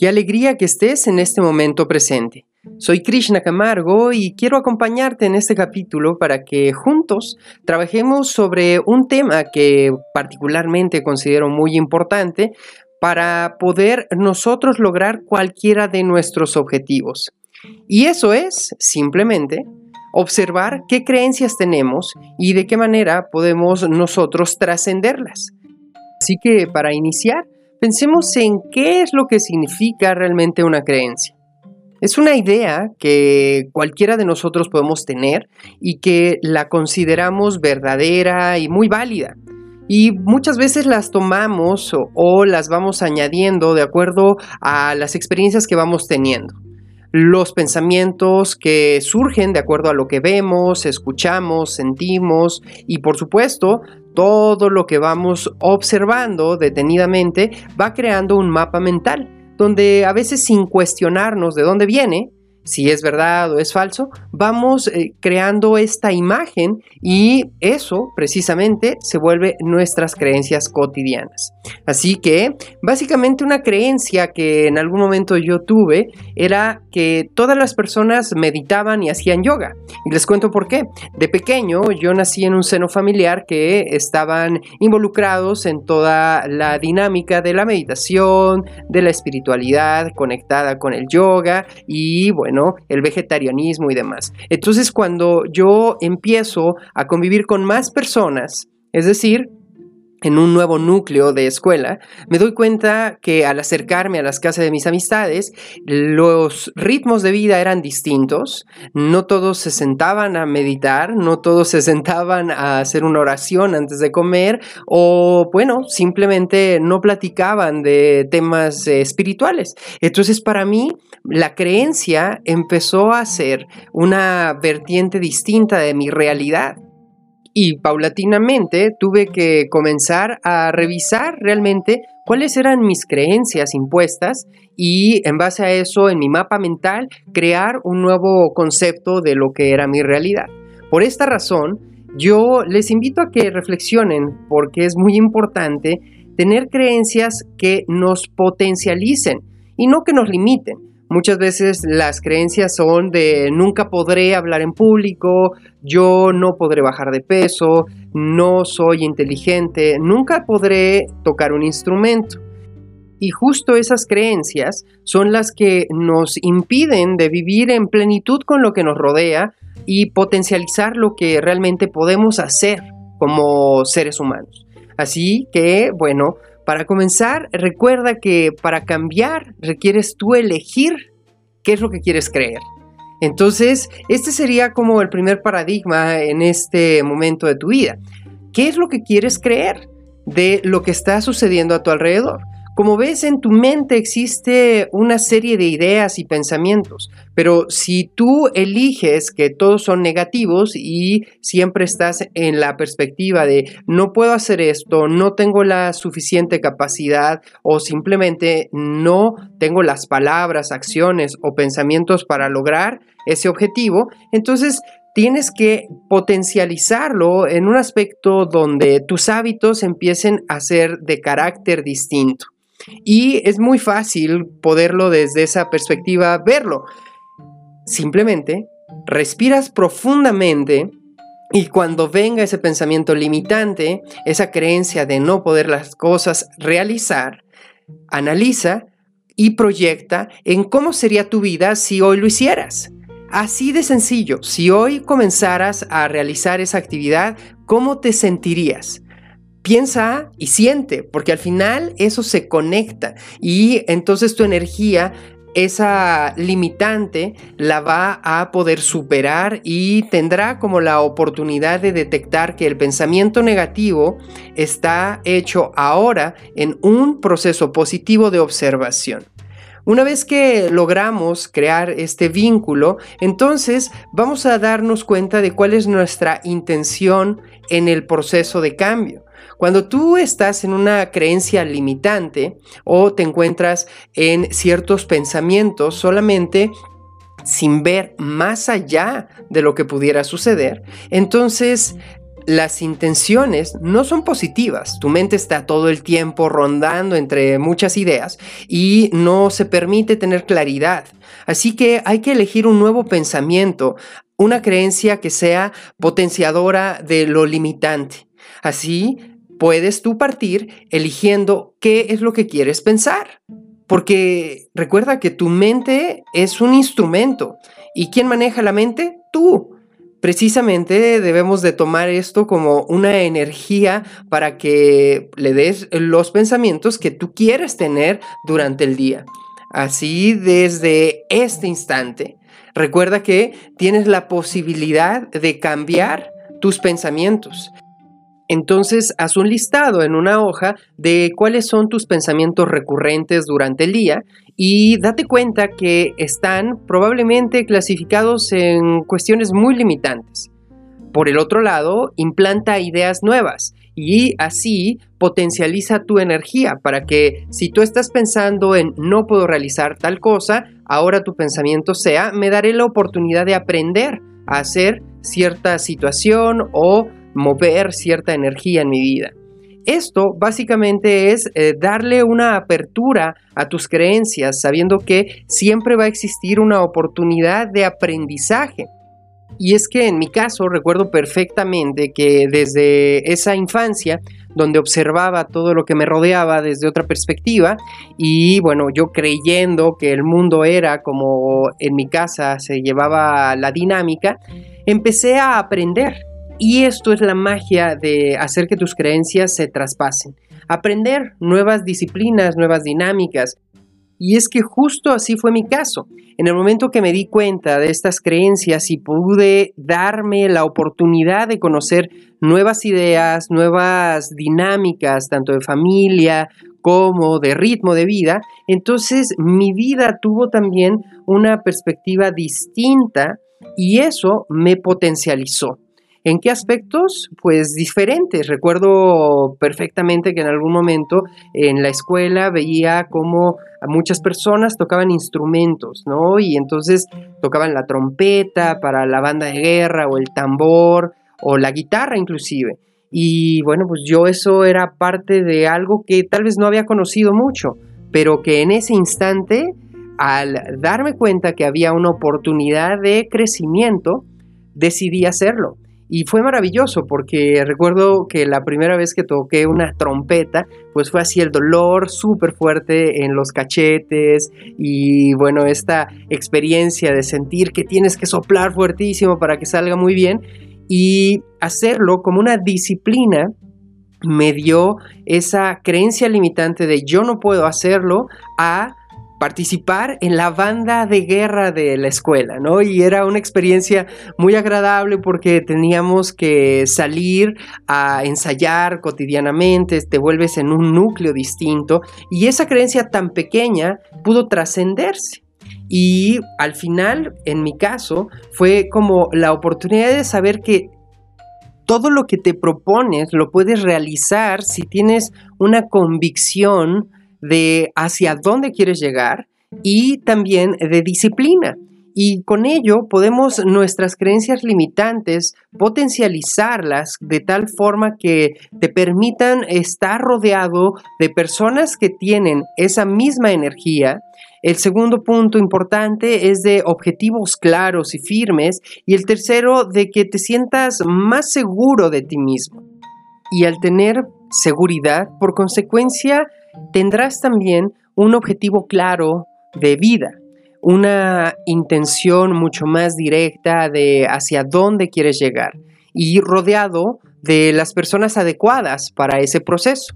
Qué alegría que estés en este momento presente. Soy Krishna Camargo y quiero acompañarte en este capítulo para que juntos trabajemos sobre un tema que particularmente considero muy importante para poder nosotros lograr cualquiera de nuestros objetivos. Y eso es simplemente observar qué creencias tenemos y de qué manera podemos nosotros trascenderlas. Así que para iniciar, Pensemos en qué es lo que significa realmente una creencia. Es una idea que cualquiera de nosotros podemos tener y que la consideramos verdadera y muy válida. Y muchas veces las tomamos o, las vamos añadiendo de acuerdo a las experiencias que vamos teniendo. Los pensamientos que surgen de acuerdo a lo que vemos, escuchamos, sentimos y por supuesto todo lo que vamos observando detenidamente va creando un mapa mental, donde a veces sin cuestionarnos de dónde viene, si es verdad o es falso, vamos eh, creando esta imagen y eso precisamente se vuelve nuestras creencias cotidianas. Así que básicamente una creencia que en algún momento yo tuve era que todas las personas meditaban y hacían yoga. Y les cuento por qué. De pequeño yo nací en un seno familiar que estaban involucrados en toda la dinámica de la meditación, de la espiritualidad conectada con el yoga y bueno, el vegetarianismo y demás. Entonces, cuando yo empiezo a convivir con más personas, es decir, en un nuevo núcleo de escuela, me doy cuenta que al acercarme a las casas de mis amistades, los ritmos de vida eran distintos, no todos se sentaban a meditar, no todos se sentaban a hacer una oración antes de comer o bueno, simplemente no platicaban de temas eh, espirituales. Entonces para mí la creencia empezó a ser una vertiente distinta de mi realidad y paulatinamente tuve que comenzar a revisar realmente cuáles eran mis creencias impuestas y en base a eso en mi mapa mental crear un nuevo concepto de lo que era mi realidad. Por esta razón, yo les invito a que reflexionen porque es muy importante tener creencias que nos potencialicen y no que nos limiten. Muchas veces las creencias son de nunca podré hablar en público, yo no podré bajar de peso, no soy inteligente, nunca podré tocar un instrumento. Y justo esas creencias son las que nos impiden de vivir en plenitud con lo que nos rodea y potencializar lo que realmente podemos hacer como seres humanos. Así que, bueno, para comenzar, recuerda que para cambiar requieres tú elegir qué es lo que quieres creer. Entonces, este sería como el primer paradigma en este momento de tu vida. ¿Qué es lo que quieres creer de lo que está sucediendo a tu alrededor? Como ves, en tu mente existe una serie de ideas y pensamientos, pero si tú eliges que todos son negativos y siempre estás en la perspectiva de no puedo hacer esto, no tengo la suficiente capacidad o simplemente no tengo las palabras, acciones o pensamientos para lograr ese objetivo, entonces tienes que potencializarlo en un aspecto donde tus hábitos empiecen a ser de carácter distinto. Y es muy fácil poderlo desde esa perspectiva verlo. Simplemente respiras profundamente y cuando venga ese pensamiento limitante, esa creencia de no poder las cosas realizar, analiza y proyecta en cómo sería tu vida si hoy lo hicieras. Así de sencillo, si hoy comenzaras a realizar esa actividad, ¿cómo te sentirías? Piensa y siente, porque al final eso se conecta y entonces tu energía esa limitante la va a poder superar y tendrá como la oportunidad de detectar que el pensamiento negativo está hecho ahora en un proceso positivo de observación. Una vez que logramos crear este vínculo, entonces vamos a darnos cuenta de cuál es nuestra intención en el proceso de cambio. Cuando tú estás en una creencia limitante o te encuentras en ciertos pensamientos solamente sin ver más allá de lo que pudiera suceder, entonces las intenciones no son positivas. Tu mente está todo el tiempo rondando entre muchas ideas y no se permite tener claridad. Así que hay que elegir un nuevo pensamiento, una creencia que sea potenciadora de lo limitante. Así puedes tú partir eligiendo qué es lo que quieres pensar. Porque recuerda que tu mente es un instrumento. ¿Y quién maneja la mente? Tú. Precisamente debemos de tomar esto como una energía para que le des los pensamientos que tú quieres tener durante el día. Así desde este instante. Recuerda que tienes la posibilidad de cambiar tus pensamientos. Entonces, haz un listado en una hoja de cuáles son tus pensamientos recurrentes durante el día y date cuenta que están probablemente clasificados en cuestiones muy limitantes. Por el otro lado, implanta ideas nuevas y así potencializa tu energía para que si tú estás pensando en no puedo realizar tal cosa, ahora tu pensamiento sea me daré la oportunidad de aprender a hacer cierta situación o mover cierta energía en mi vida. Esto básicamente es eh, darle una apertura a tus creencias, sabiendo que siempre va a existir una oportunidad de aprendizaje. Y es que en mi caso recuerdo perfectamente que desde esa infancia, donde observaba todo lo que me rodeaba desde otra perspectiva, y bueno, yo creyendo que el mundo era como en mi casa se llevaba la dinámica, empecé a aprender y esto es la magia de hacer que tus creencias se traspasen. Aprender nuevas disciplinas, nuevas dinámicas. Y es que justo así fue mi caso. En el momento que me di cuenta de estas creencias y pude darme la oportunidad de conocer nuevas ideas, nuevas dinámicas, tanto de familia como de ritmo de vida, entonces mi vida tuvo también una perspectiva distinta y eso me potencializó. ¿En qué aspectos? Pues diferentes. Recuerdo perfectamente que en algún momento en la escuela veía cómo muchas personas tocaban instrumentos, ¿no? Y entonces tocaban la trompeta para la banda de guerra o el tambor o la guitarra inclusive. Y bueno, pues yo eso era parte de algo que tal vez no había conocido mucho, pero que en ese instante, al darme cuenta que había una oportunidad de crecimiento, decidí hacerlo. Y fue maravilloso porque recuerdo que la primera vez que toqué una trompeta, pues fue así el dolor súper fuerte en los cachetes y bueno, esta experiencia de sentir que tienes que soplar fuertísimo para que salga muy bien. Y hacerlo como una disciplina me dio esa creencia limitante de yo no puedo hacerlo a participar en la banda de guerra de la escuela, ¿no? Y era una experiencia muy agradable porque teníamos que salir a ensayar cotidianamente, te vuelves en un núcleo distinto y esa creencia tan pequeña pudo trascenderse. Y al final, en mi caso, fue como la oportunidad de saber que todo lo que te propones lo puedes realizar si tienes una convicción de hacia dónde quieres llegar y también de disciplina. Y con ello podemos nuestras creencias limitantes potencializarlas de tal forma que te permitan estar rodeado de personas que tienen esa misma energía. El segundo punto importante es de objetivos claros y firmes. Y el tercero de que te sientas más seguro de ti mismo. Y al tener seguridad, por consecuencia, tendrás también un objetivo claro de vida, una intención mucho más directa de hacia dónde quieres llegar y rodeado de las personas adecuadas para ese proceso.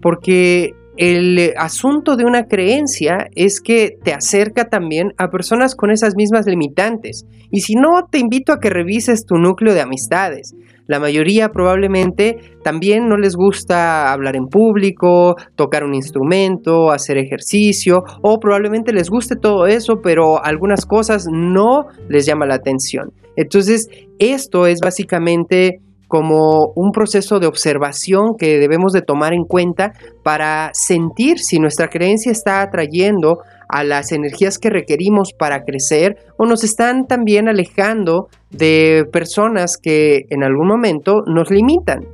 Porque el asunto de una creencia es que te acerca también a personas con esas mismas limitantes. Y si no, te invito a que revises tu núcleo de amistades. La mayoría probablemente también no les gusta hablar en público, tocar un instrumento, hacer ejercicio, o probablemente les guste todo eso, pero algunas cosas no les llama la atención. Entonces, esto es básicamente como un proceso de observación que debemos de tomar en cuenta para sentir si nuestra creencia está atrayendo a las energías que requerimos para crecer o nos están también alejando de personas que en algún momento nos limitan.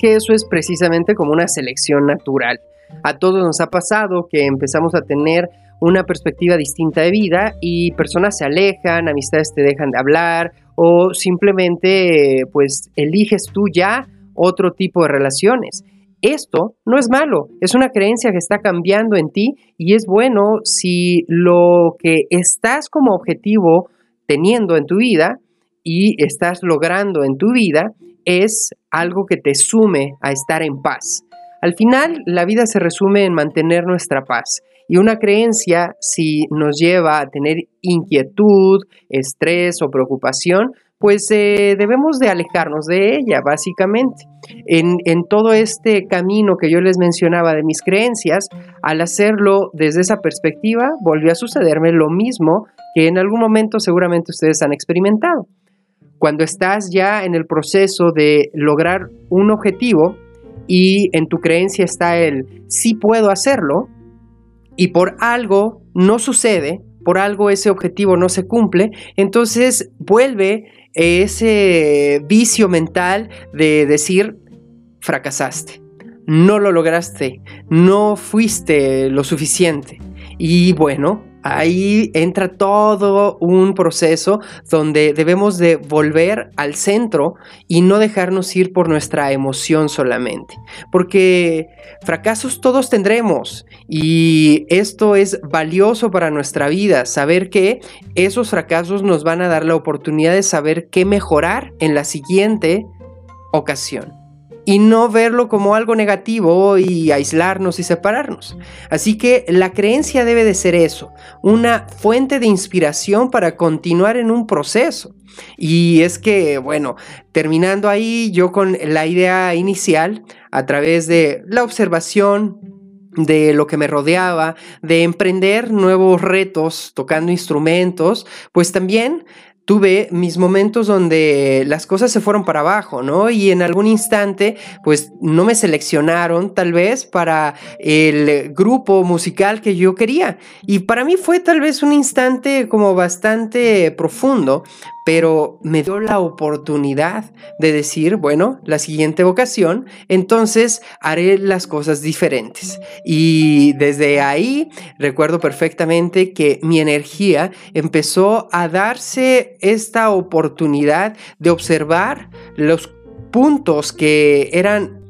Que eso es precisamente como una selección natural. A todos nos ha pasado que empezamos a tener una perspectiva distinta de vida y personas se alejan, amistades te dejan de hablar o simplemente pues eliges tú ya otro tipo de relaciones. Esto no es malo, es una creencia que está cambiando en ti y es bueno si lo que estás como objetivo teniendo en tu vida y estás logrando en tu vida es algo que te sume a estar en paz. Al final, la vida se resume en mantener nuestra paz. Y una creencia, si nos lleva a tener inquietud, estrés o preocupación, pues eh, debemos de alejarnos de ella, básicamente. En, en, todo este camino que yo les mencionaba de mis creencias, al hacerlo desde esa perspectiva, volvió a sucederme lo mismo que en algún momento seguramente ustedes han experimentado. Cuando estás ya en el proceso de lograr un objetivo y en tu creencia está el sí puedo hacerlo, y por algo no sucede, por algo ese objetivo no se cumple, entonces vuelve ese vicio mental de decir, fracasaste, no lo lograste, no fuiste lo suficiente. Y bueno, ahí entra todo un proceso donde debemos de volver al centro y no dejarnos ir por nuestra emoción solamente. Porque fracasos todos tendremos y esto es valioso para nuestra vida, saber que esos fracasos nos van a dar la oportunidad de saber qué mejorar en la siguiente ocasión y no verlo como algo negativo y aislarnos y separarnos. Así que la creencia debe de ser eso, una fuente de inspiración para continuar en un proceso. Y es que, bueno, terminando ahí yo con la idea inicial, a través de la observación, de lo que me rodeaba, de emprender nuevos retos tocando instrumentos, pues también tuve mis momentos donde las cosas se fueron para abajo, ¿no? Y en algún instante, pues no me seleccionaron tal vez para el grupo musical que yo quería. Y para mí fue tal vez un instante como bastante profundo, pero me dio la oportunidad de decir, bueno, la siguiente vocación, entonces haré las cosas diferentes. Y desde ahí recuerdo perfectamente que mi energía empezó a darse esta oportunidad de observar los puntos que eran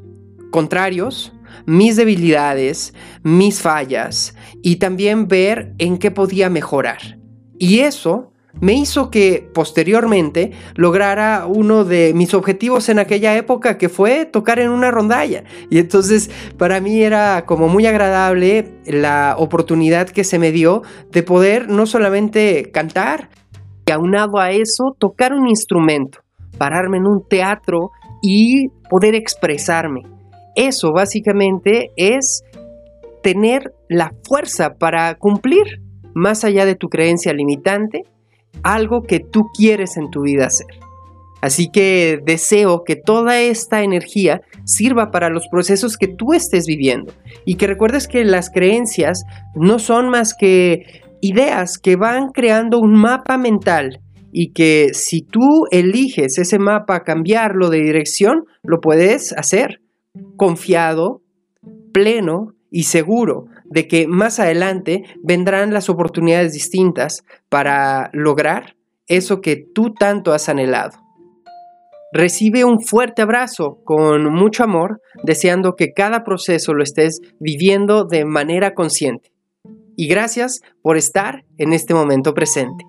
contrarios, mis debilidades, mis fallas y también ver en qué podía mejorar. Y eso me hizo que posteriormente lograra uno de mis objetivos en aquella época, que fue tocar en una rondalla. Y entonces para mí era como muy agradable la oportunidad que se me dio de poder no solamente cantar, y aunado a eso, tocar un instrumento, pararme en un teatro y poder expresarme. Eso básicamente es tener la fuerza para cumplir más allá de tu creencia limitante algo que tú quieres en tu vida hacer. Así que deseo que toda esta energía sirva para los procesos que tú estés viviendo y que recuerdes que las creencias no son más que ideas que van creando un mapa mental y que si tú eliges ese mapa cambiarlo de dirección, lo puedes hacer confiado, pleno y seguro de que más adelante vendrán las oportunidades distintas para lograr eso que tú tanto has anhelado. Recibe un fuerte abrazo con mucho amor, deseando que cada proceso lo estés viviendo de manera consciente. Y gracias por estar en este momento presente.